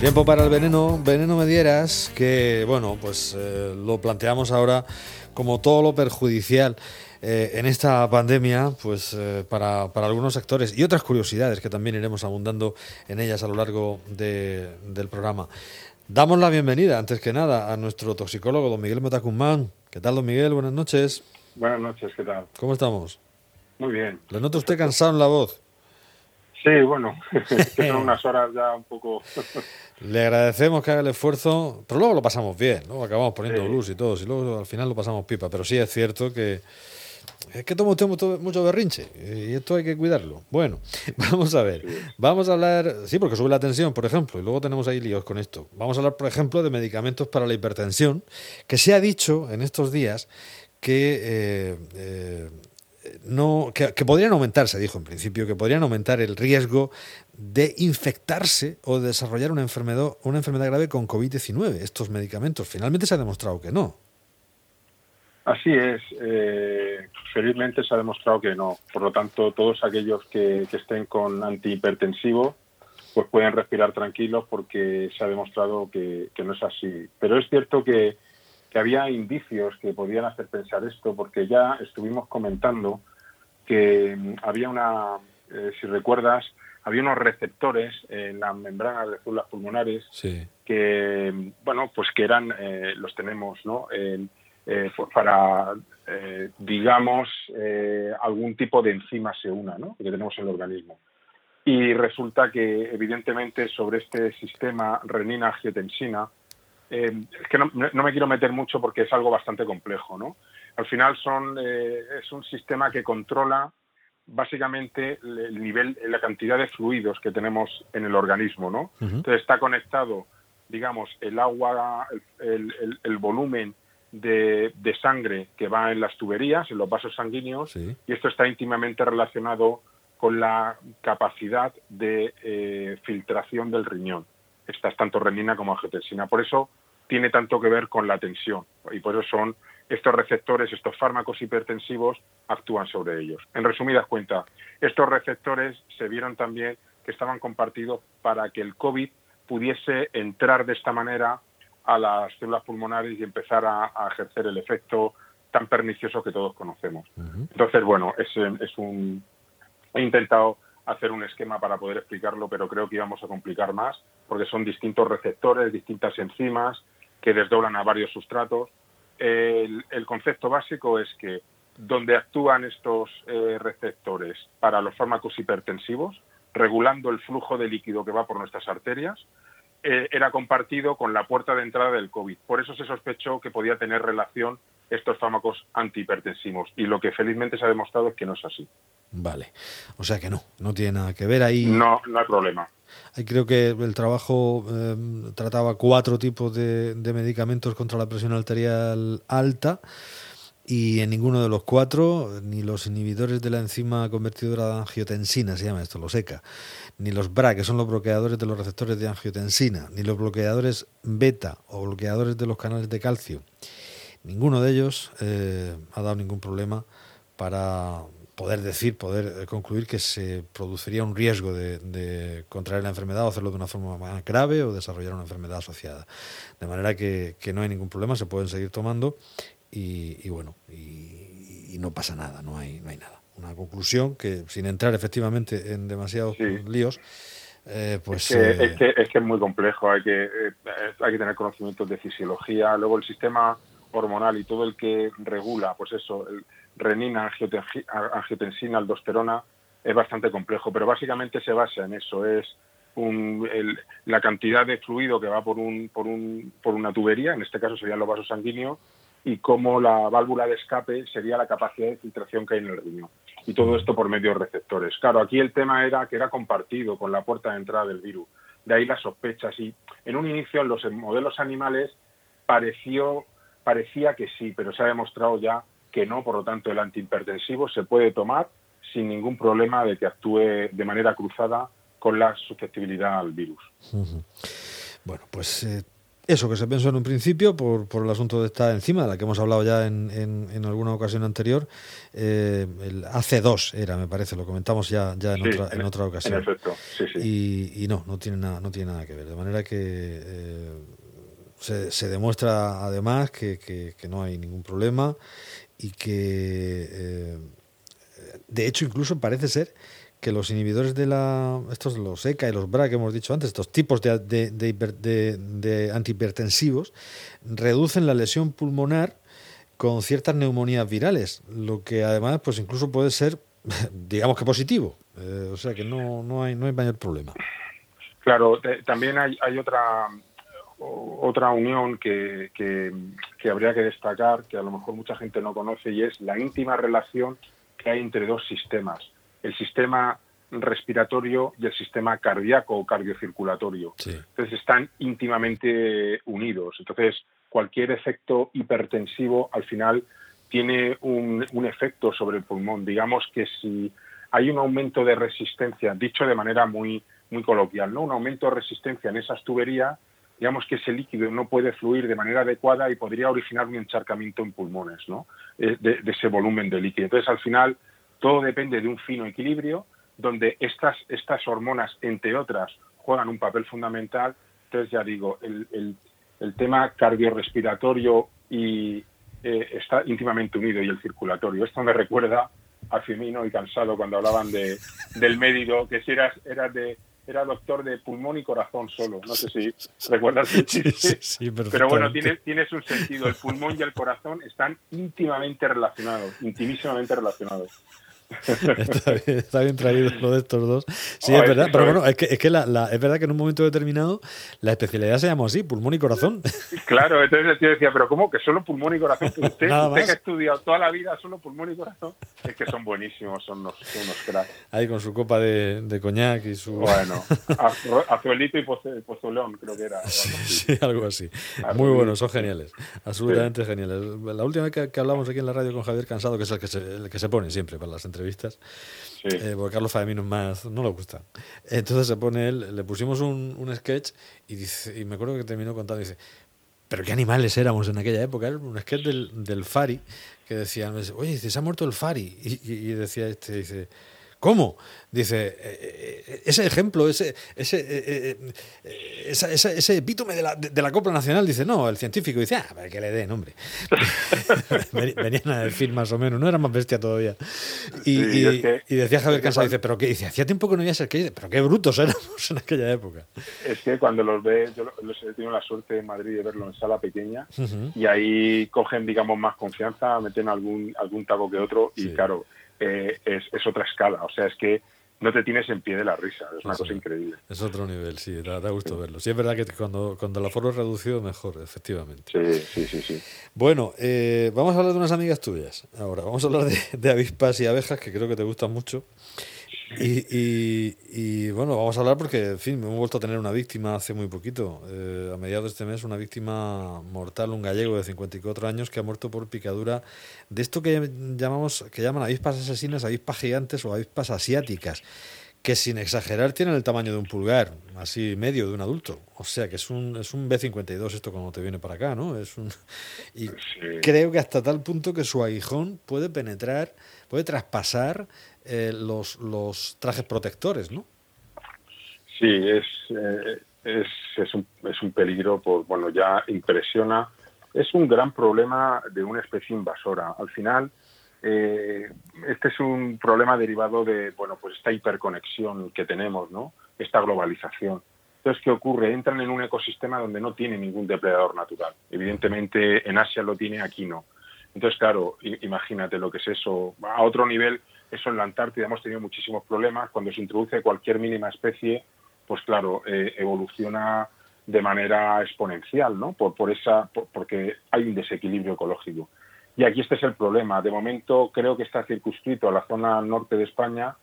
Tiempo para el veneno, veneno me dieras, que bueno, pues eh, lo planteamos ahora como todo lo perjudicial eh, en esta pandemia, pues eh, para, para, algunos sectores y otras curiosidades que también iremos abundando en ellas a lo largo de, del programa. Damos la bienvenida, antes que nada, a nuestro toxicólogo, don Miguel Metacumán. ¿Qué tal, don Miguel? Buenas noches. Buenas noches, ¿qué tal? ¿Cómo estamos? Muy bien. ¿Le nota usted cansado en la voz? Sí, bueno, que son unas horas ya un poco... Le agradecemos que haga el esfuerzo, pero luego lo pasamos bien, ¿no? Acabamos poniendo blues y todo, y luego al final lo pasamos pipa, pero sí es cierto que es que toma usted mucho, mucho berrinche y esto hay que cuidarlo. Bueno, vamos a ver, vamos a hablar, sí, porque sube la tensión, por ejemplo, y luego tenemos ahí líos con esto. Vamos a hablar, por ejemplo, de medicamentos para la hipertensión, que se ha dicho en estos días que eh, eh, no, que, podrían aumentar, se dijo en principio, que podrían aumentar el riesgo de infectarse o de desarrollar una enfermedad, una enfermedad grave con COVID-19, estos medicamentos. Finalmente se ha demostrado que no. Así es. Eh, felizmente se ha demostrado que no. Por lo tanto, todos aquellos que, estén con antihipertensivo pues pueden respirar tranquilos porque se ha demostrado que, no es así. Pero es cierto que, que había indicios que podían hacer pensar esto, porque ya estuvimos comentando que mm, había una, eh, si recuerdas, había unos receptores en las membranas de células pulmonares que, mm, bueno, pues que eran, eh, los tenemos, ¿no? Eh, pues para, digamos, algún tipo de enzima se una, ¿no? Que tenemos en el organismo. Y resulta que, evidentemente, sobre este sistema renina-angiotensina, es que no, no, me quiero meter mucho porque es algo bastante complejo, ¿no? Al final son, eh, es un sistema que controla básicamente el nivel, la cantidad de fluidos que tenemos en el organismo, ¿no? Entonces está conectado, digamos, el agua, el, volumen de, sangre que va en las tuberías, en los vasos sanguíneos, y esto está íntimamente relacionado con la capacidad de eh, filtración del riñón. Esta es tanto renina como angiotensina. Por eso tiene tanto que ver con la tensión y por eso son estos receptores, estos fármacos hipertensivos actúan sobre ellos. En resumidas cuentas, estos receptores se vieron también que estaban compartidos para que el COVID pudiese entrar de esta manera a las células pulmonares y empezar a, ejercer el efecto tan pernicioso que todos conocemos. Entonces, bueno, es, es un... He intentado hacer un esquema para poder explicarlo, pero creo que íbamos a complicar más, porque son distintos receptores, distintas enzimas que desdoblan a varios sustratos el, concepto básico es que donde actúan estos eh, receptores para los fármacos hipertensivos, regulando el flujo de líquido que va por nuestras arterias, eh, era compartido con la puerta de entrada del COVID. Por eso se sospechó que podía tener relación estos fármacos antihipertensivos. Y lo que felizmente se ha demostrado es que no es así. Vale. O sea que no, no tiene nada que ver ahí. No, no hay problema. Creo que el trabajo em, trataba cuatro tipos de, medicamentos contra la presión arterial alta y en ninguno de los cuatro, ni los inhibidores de la enzima convertidora de angiotensina, se llama esto, los ECA, ni los BRA, que son los bloqueadores de los receptores de angiotensina, ni los bloqueadores beta o bloqueadores de los canales de calcio, ninguno de ellos eh, ha dado ningún problema para poder decir, poder eh, concluir que se produciría un riesgo de, contraer la enfermedad o hacerlo de una forma más grave o desarrollar una enfermedad asociada. De manera que, no hay ningún problema, se pueden seguir tomando y, bueno, y, no pasa nada, no hay, no hay nada. Una conclusión que, sin entrar efectivamente en demasiados líos, eh, pues... Es que, es, que, es que, es muy complejo, hay que, eh, hay que tener conocimientos de fisiología, luego el sistema hormonal y todo el que regula, pues eso, el, renina, angiotensina, aldosterona, es bastante complejo, pero básicamente se basa en eso, es la cantidad de fluido que va por, un, por, un, por una tubería, en este caso serían los vasos sanguíneos, y cómo la válvula de escape sería la capacidad de filtración que hay en el riñón. Y todo esto por medio de receptores. Claro, aquí el tema era que era compartido con la puerta de entrada del virus. De ahí las sospechas. Y en un inicio en los modelos animales pareció, parecía que sí, pero se ha demostrado ya que no, por lo tanto el antihipertensivo se puede tomar sin ningún problema de que actúe de manera cruzada con la susceptibilidad al virus. Bueno, pues eh, eso que se pensó en un principio por, por el asunto de esta enzima, de la que hemos hablado ya en, en, alguna ocasión anterior, eh, el AC2 era, me parece, lo comentamos ya, ya en, otra, en, otra ocasión. En efecto, sí, sí. Y, no, no tiene, nada, no tiene nada que ver. De manera que eh, se, se, demuestra además que, que, no hay ningún problema y que, eh, de hecho, incluso parece ser que los inhibidores de la. Estos, los ECA y los BRA que hemos dicho antes, estos tipos de, de, de, antihipertensivos, reducen la lesión pulmonar con ciertas neumonías virales, lo que además, pues incluso puede ser, digamos que positivo. Eh, o sea que no, no, hay, no hay mayor problema. Claro, también hay, hay otra otra unión que, que, que, habría que destacar, que a lo mejor mucha gente no conoce, y es la íntima relación que hay entre dos sistemas el sistema respiratorio y el sistema cardíaco o cardiocirculatorio. Entonces están íntimamente unidos. Entonces cualquier efecto hipertensivo al final tiene un, efecto sobre el pulmón. Digamos que si hay un aumento de resistencia, dicho de manera muy, muy coloquial, ¿no? un aumento de resistencia en esas tuberías, digamos que ese líquido no puede fluir de manera adecuada y podría originar un encharcamiento en pulmones ¿no? Eh, de ese volumen de líquido. Entonces, al final, todo depende de un fino equilibrio donde estas, estas hormonas, entre otras, juegan un papel fundamental. Entonces, ya digo, el, el, tema cardiorrespiratorio y, eh, está íntimamente unido y el circulatorio. Esto me recuerda a Firmino y Cansado cuando hablaban de, del médico, que si eras, de, era doctor de pulmón y corazón solo. No sé si recuerdas. Sí, Pero bueno, tiene, tienes un sentido. El pulmón y el corazón están íntimamente relacionados, intimísimamente relacionados. está, bien, traído lo de estos dos. Sí, es verdad, pero bueno, es que, es, que la, es verdad que en un momento determinado la especialidad se llamó así, pulmón y corazón. Claro, entonces el tío decía, pero ¿cómo que solo pulmón y corazón? Usted, usted que ha estudiado toda la vida solo pulmón y corazón, es que son buenísimos, son unos, unos cracks. Ahí con su copa de, de coñac y su... Bueno, azuelito y pozolón, creo que era. Sí, algo así. Muy buenos, son geniales, absolutamente geniales. La última vez que, hablamos aquí en la radio con Javier Cansado, que es el que se, el que se pone siempre para las entrevistas, entrevistas, eh, porque Carlos más, no le gusta. Entonces se pone él, le pusimos un, un sketch y, dice, y me acuerdo que terminó contando, dice, pero qué animales éramos en aquella época, era un sketch del, del Fari, que decían, oye, dice, se ha muerto el Fari, y, y decía este, dice, ¿Cómo? Dice, eh, eh, ese ejemplo, ese, ese, eh, ese epítome de la, de la, Copla Nacional, dice, no, el científico dice, ah, que le den, hombre. Venían a decir más o menos, no era más bestia todavía. Y, y, decía Javier Cansado, dice, pero qué, dice, hacía tiempo que no ser que pero qué brutos éramos en aquella época. Es que cuando los ves, yo los he tenido la suerte en Madrid de verlo en sala pequeña, y ahí cogen, digamos, más confianza, meten algún, algún taco que otro, y claro, eh, es, es, otra escala. O sea, es que no te tienes en pie de la risa. Es una cosa increíble. Es otro nivel, sí, da, gusto verlo. Sí, es verdad que cuando, cuando el aforo es reducido, mejor, efectivamente. Sí, sí, sí. sí. Bueno, eh, vamos a hablar de unas amigas tuyas. Ahora, vamos a hablar de, de avispas y abejas, que creo que te gustan mucho. Y, y, bueno, vamos a hablar porque, en fin, me hemos vuelto a tener una víctima hace muy poquito. Eh, a mediados de este mes, una víctima mortal, un gallego de 54 años que ha muerto por picadura de esto que llamamos que llaman avispas asesinas, avispas gigantes o avispas asiáticas, que sin exagerar tienen el tamaño de un pulgar, así medio de un adulto. O sea que es un, es un B52 esto cuando te viene para acá, ¿no? Es un, y creo que hasta tal punto que su aguijón puede penetrar, puede traspasar eh, los, los trajes protectores, ¿no? Sí, es, eh, es, es, un, es un peligro, pues, bueno, ya impresiona. Es un gran problema de una especie invasora. Al final, eh, este es un problema derivado de, bueno, pues esta hiperconexión que tenemos, ¿no? Esta globalización. Entonces, ¿qué ocurre? Entran en un ecosistema donde no tiene ningún depredador natural. Evidentemente, en Asia lo tiene, aquí no. Entonces, claro, imagínate lo que es eso. A otro nivel, eso en la Antártida hemos tenido muchísimos problemas. Cuando se introduce cualquier mínima especie, pues claro, eh, evoluciona de manera exponencial, ¿no? Por, por esa, porque hay un desequilibrio ecológico. Y aquí este es el problema. De momento creo que está circunscrito a la zona norte de España,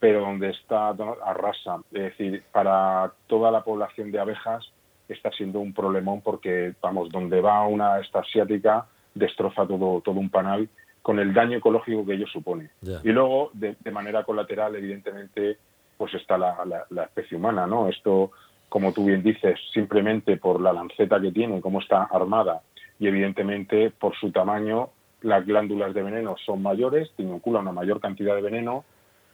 pero donde está arrasa. Es decir, para toda la población de abejas está siendo un problemón porque, vamos, donde va una esta asiática destroza todo, todo un panal con el daño ecológico que ello supone. Y luego, de, manera colateral, evidentemente, pues está la, la, especie humana, ¿no? Esto como tú bien dices, simplemente por la lanceta que tiene, cómo está armada y evidentemente por su tamaño las glándulas de veneno son mayores, inocula una mayor cantidad de veneno.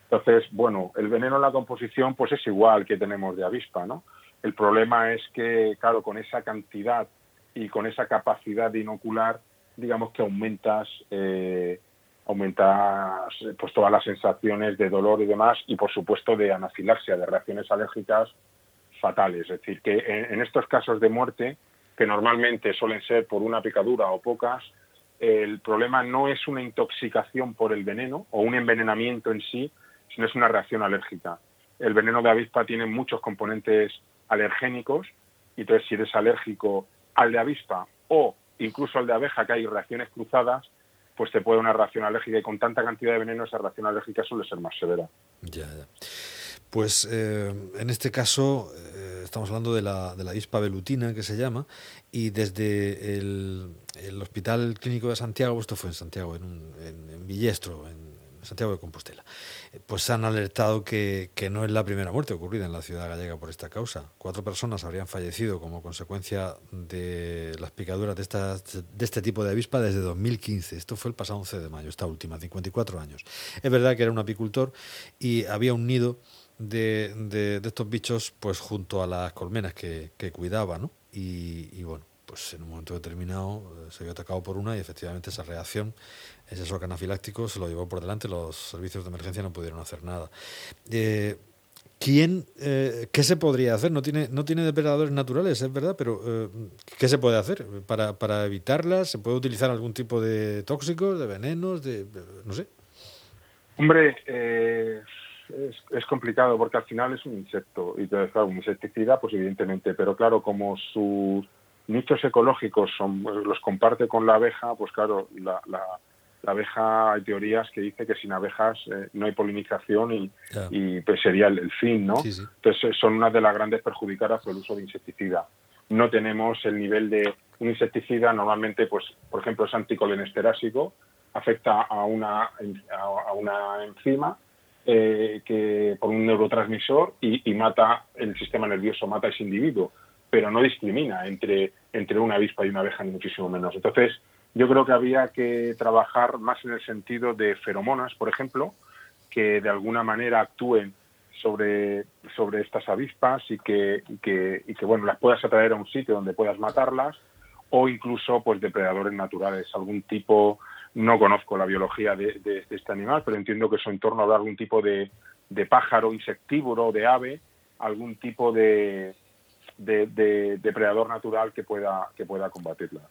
Entonces, bueno, el veneno en la composición pues es igual que tenemos de avispa, ¿no? El problema es que, claro, con esa cantidad y con esa capacidad de inocular, digamos que aumentas, eh, aumentas pues todas las sensaciones de dolor y demás, y por supuesto de anafilaxia, de reacciones alérgicas fatales. Es decir, que en, estos casos de muerte, que normalmente suelen ser por una picadura o pocas, el problema no es una intoxicación por el veneno o un envenenamiento en sí, sino es una reacción alérgica. El veneno de avispa tiene muchos componentes alergénicos, y entonces si eres alérgico al de avispa o incluso al de abeja, que hay reacciones cruzadas, pues te puede una reacción alérgica y con tanta cantidad de veneno esa reacción alérgica suele ser más severa. Pues eh, en este caso eh, estamos hablando de la, de la avispa velutina que se llama y desde el, Hospital Clínico de Santiago, esto fue en Santiago, en, en, en Villestro, en Santiago de Compostela, pues han alertado que, no es la primera muerte ocurrida en la ciudad gallega por esta causa. Cuatro personas habrían fallecido como consecuencia de las picaduras de, de este tipo de avispa desde 2015. Esto fue el pasado 11 de mayo, esta última, 54 años. Es verdad que era un apicultor y había un nido de, de, estos bichos pues junto a las colmenas que, que cuidaba, ¿no? y bueno, pues en un momento determinado eh, se vio atacado por una y efectivamente esa reacción, ese shock anafiláctico se lo llevó por delante, los servicios de emergencia no pudieron hacer nada. Eh, ¿Quién, eh, ¿Qué se podría hacer? No tiene, no tiene depredadores naturales, es verdad, pero ¿qué se puede hacer para, para evitarlas? ¿Se puede utilizar algún tipo de tóxicos, de venenos, de, no sé? Hombre, es, es, complicado porque al final es un insecto y te un insecticida, pues evidentemente, pero claro, como sus nichos ecológicos son, pues, los comparte con la abeja, pues claro, la, la, abeja hay teorías que dice que sin abejas eh, no hay polinización y, y pues sería el, fin, ¿no? Entonces son una de las grandes perjudicadas por el uso de insecticida. No tenemos el nivel de un insecticida, normalmente, pues, por ejemplo, es anticolinesterásico, afecta a una, a una enzima eh, que por un neurotransmisor y, y, mata el sistema nervioso, mata a ese individuo pero no discrimina entre, entre una avispa y una abeja, ni muchísimo menos. Entonces, yo creo que había que trabajar más en el sentido de feromonas, por ejemplo, que de alguna manera actúen sobre, sobre estas avispas y que, y que, y que bueno, las puedas atraer a un sitio donde puedas matarlas o incluso pues depredadores naturales, algún tipo, no conozco la biología de, de, este animal, pero entiendo que su entorno habrá algún tipo de, de pájaro insectívoro, de ave, algún tipo de, de, depredador natural que pueda que pueda combatirla.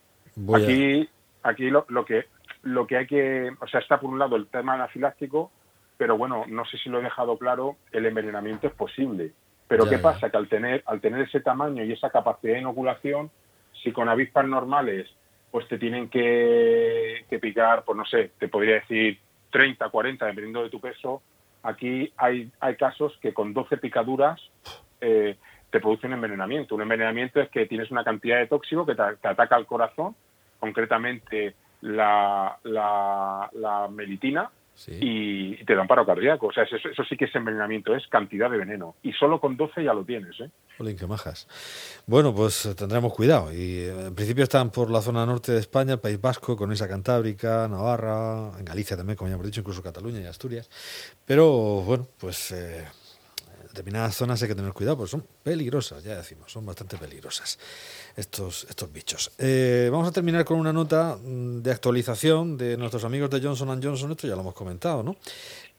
aquí aquí lo, que lo que hay que, o sea, está por un lado el tema anafiláctico, pero bueno, no sé si lo he dejado claro, el envenenamiento es posible. Pero ¿qué pasa? Que al tener, al tener ese tamaño y esa capacidad de inoculación, si con avispas normales pues te tienen que, que picar, pues no sé, te podría decir 30, 40, dependiendo de tu peso, aquí hay, hay casos que con 12 picaduras eh, te produce un envenenamiento. Un envenenamiento es que tienes una cantidad de tóxico que te, ataca al corazón, concretamente la, la, melitina, y, te da un paro cardíaco. O sea, eso, eso, sí que es envenenamiento, es cantidad de veneno. Y solo con 12 ya lo tienes, ¿eh? qué majas. Bueno, pues tendremos cuidado. Y eh, en principio están por la zona norte de España, el País Vasco, con esa Cantábrica, Navarra, en Galicia también, como ya hemos dicho, incluso Cataluña y Asturias. Pero bueno, pues eh, determinadas zonas hay que tener cuidado, porque son peligrosas, ya decimos, son bastante peligrosas estos, estos bichos. Eh, vamos a terminar con una nota mm, de actualización de nuestros amigos de Johnson Johnson, esto ya lo hemos comentado, ¿no?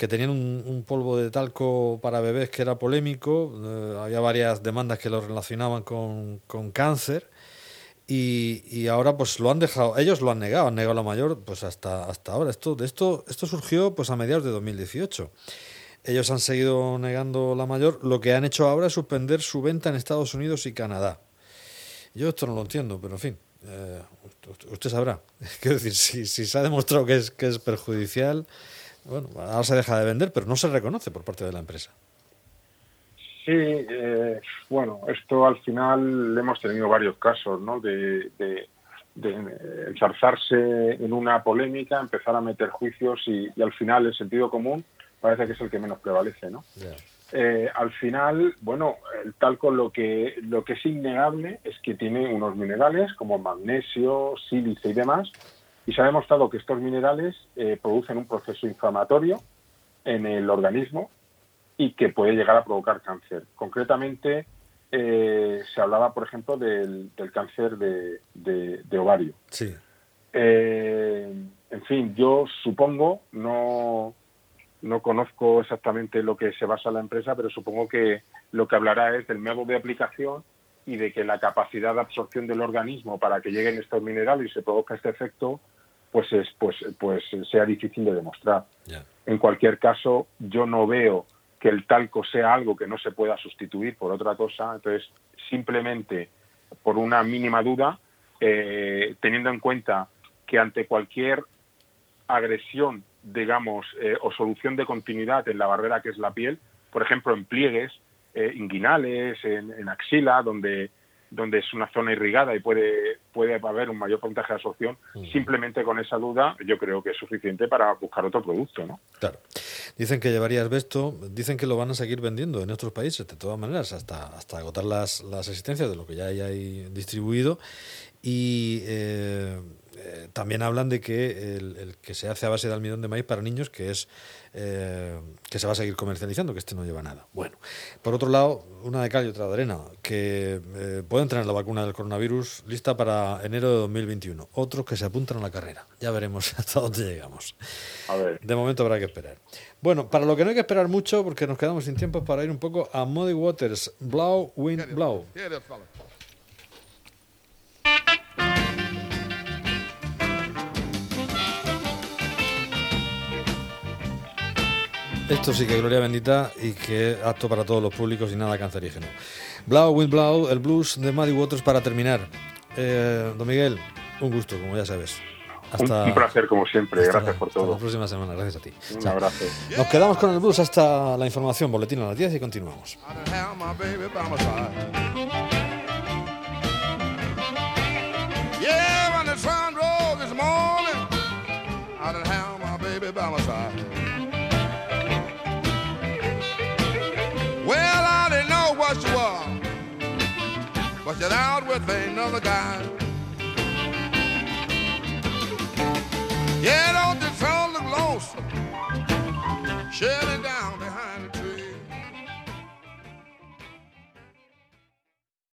que tenían un, polvo de talco para bebés que era polémico, eh, había varias demandas que lo relacionaban con, con cáncer. Y, y, ahora pues lo han dejado, ellos lo han negado, han negado la mayor pues hasta, hasta ahora. Esto, esto, esto surgió pues a mediados de 2018. Ellos han seguido negando la mayor. Lo que han hecho ahora es suspender su venta en Estados Unidos y Canadá. Yo esto no lo entiendo, pero en fin, eh, usted sabrá. Quiero decir, si, se ha demostrado que es, que es perjudicial, bueno, ahora se deja de vender, pero no se reconoce por parte de la empresa. Sí, eh, bueno, esto al final hemos tenido varios casos, ¿no? De, de, en una polémica, empezar a meter juicios y, y, al final el sentido común parece que es el que menos prevalece, ¿no? eh, al final, bueno, el talco lo que, lo que es innegable es que tiene unos minerales como magnesio, sílice y demás, y se ha demostrado que estos minerales eh, producen un proceso inflamatorio en el organismo y que puede llegar a provocar cáncer. Concretamente, eh, se hablaba, por ejemplo, del, cáncer de, ovario. Sí. en fin, yo supongo, no, no conozco exactamente lo que se basa la empresa, pero supongo que lo que hablará es del método de aplicación y de que la capacidad de absorción del organismo para que lleguen estos minerales y se produzca este efecto, pues es, pues, pues sea difícil de demostrar. En cualquier caso, yo no veo que el talco sea algo que no se pueda sustituir por otra cosa. Entonces, simplemente por una mínima duda, eh, teniendo en cuenta que ante cualquier agresión digamos, eh, o solución de continuidad en la barrera que es la piel, por ejemplo, en pliegues eh, inguinales, en, axila, donde, donde es una zona irrigada y puede, puede haber un mayor porcentaje de absorción, mm. simplemente con esa duda yo creo que es suficiente para buscar otro producto, ¿no? Claro. Dicen que llevaría asbesto, dicen que lo van a seguir vendiendo en otros países, de todas maneras, hasta, hasta agotar las, las existencias de lo que ya hay distribuido. Y eh, eh, también hablan de que el, que se hace a base de almidón de maíz para niños, que es eh, que se va a seguir comercializando, que este no lleva nada. Bueno, por otro lado, una de cal y otra de arena, que eh, pueden tener la vacuna del coronavirus lista para enero de 2021. Otros que se apuntan a la carrera. Ya veremos hasta dónde llegamos. De momento habrá que esperar. Bueno, para lo que no hay que esperar mucho, porque nos quedamos sin tiempo, para ir un poco a Muddy Waters, Blau Wind Blau. Esto sí que gloria bendita y que es apto para todos los públicos y nada cancerígeno. Blau with Blau, el blues de Muddy Waters para terminar. Eh, don Miguel, un gusto, como ya sabes. Hasta, un, placer, como siempre. Gracias por todo. Hasta la próxima semana. Gracias a ti. Un abrazo. Nos quedamos con el blues hasta la información, boletín a las 10 y continuamos. but you're out with another guy. Yeah, don't you sound lonesome? Shut it down.